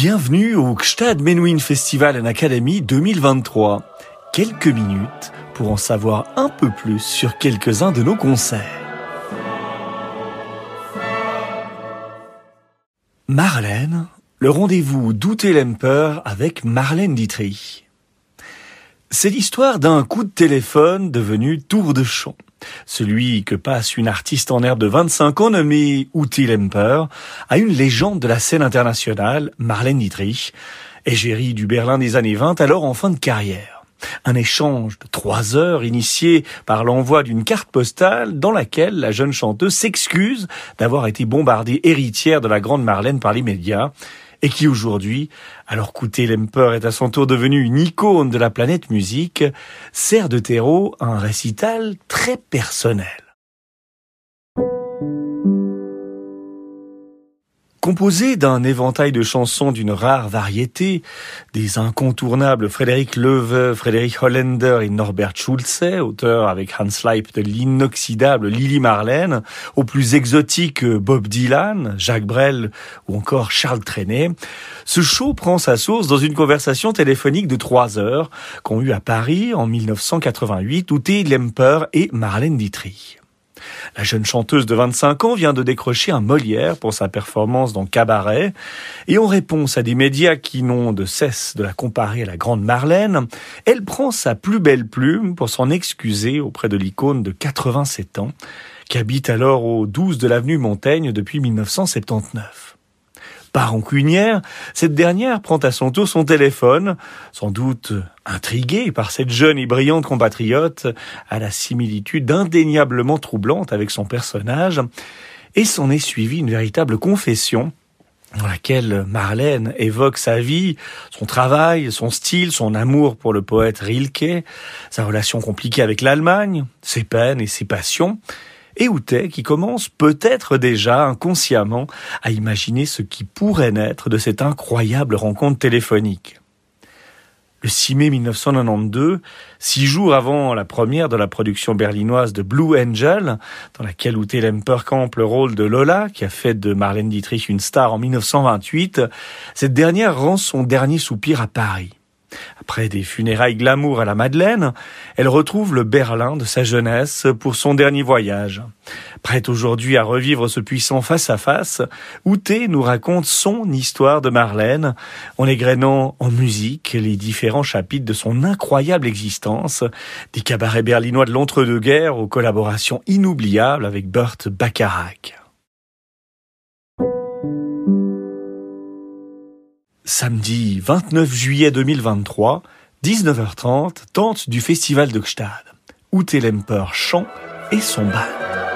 Bienvenue au Gstad Menuhin Festival and Academy 2023. Quelques minutes pour en savoir un peu plus sur quelques-uns de nos concerts. Marlène, le rendez-vous d'Outé-Lemper avec Marlène Dietrich. C'est l'histoire d'un coup de téléphone devenu tour de chant. Celui que passe une artiste en herbe de 25 ans nommée Uti Lemper à une légende de la scène internationale, Marlène Dietrich, égérie du Berlin des années 20, alors en fin de carrière. Un échange de trois heures initié par l'envoi d'une carte postale dans laquelle la jeune chanteuse s'excuse d'avoir été bombardée héritière de la grande Marlène par les médias et qui aujourd'hui, alors qu'Outé Lemper est à son tour devenu une icône de la planète musique, sert de terreau à un récital très personnel. Composé d'un éventail de chansons d'une rare variété, des incontournables Frédéric Leveux, Frédéric Hollander et Norbert Schulze, auteur avec Hans Leip de l'inoxydable Lily Marlène, aux plus exotiques Bob Dylan, Jacques Brel ou encore Charles Trenet, ce show prend sa source dans une conversation téléphonique de trois heures qu'ont eu à Paris en 1988 Ute Lemper et Marlène Dietrich. La jeune chanteuse de 25 ans vient de décrocher un Molière pour sa performance dans Cabaret, et en réponse à des médias qui n'ont de cesse de la comparer à la grande Marlène, elle prend sa plus belle plume pour s'en excuser auprès de l'icône de 87 ans, qui habite alors au 12 de l'avenue Montaigne depuis 1979. Par rancunière, cette dernière prend à son tour son téléphone, sans doute intriguée par cette jeune et brillante compatriote, à la similitude indéniablement troublante avec son personnage, et s'en est suivie une véritable confession dans laquelle Marlène évoque sa vie, son travail, son style, son amour pour le poète Rilke, sa relation compliquée avec l'Allemagne, ses peines et ses passions, et qui commence peut-être déjà inconsciemment à imaginer ce qui pourrait naître de cette incroyable rencontre téléphonique. Le 6 mai 1992, six jours avant la première de la production berlinoise de Blue Angel, dans laquelle Ute Lemper campe le rôle de Lola, qui a fait de Marlène Dietrich une star en 1928, cette dernière rend son dernier soupir à Paris. Après des funérailles glamour à la Madeleine, elle retrouve le Berlin de sa jeunesse pour son dernier voyage. Prête aujourd'hui à revivre ce puissant face-à-face, Outé nous raconte son histoire de Marlène, en égrénant en musique les différents chapitres de son incroyable existence, des cabarets berlinois de l'entre-deux-guerres aux collaborations inoubliables avec Burt Bacharach. Samedi 29 juillet 2023, 19h30, tente du festival de Gstad. Ute Lemper chant et son bal.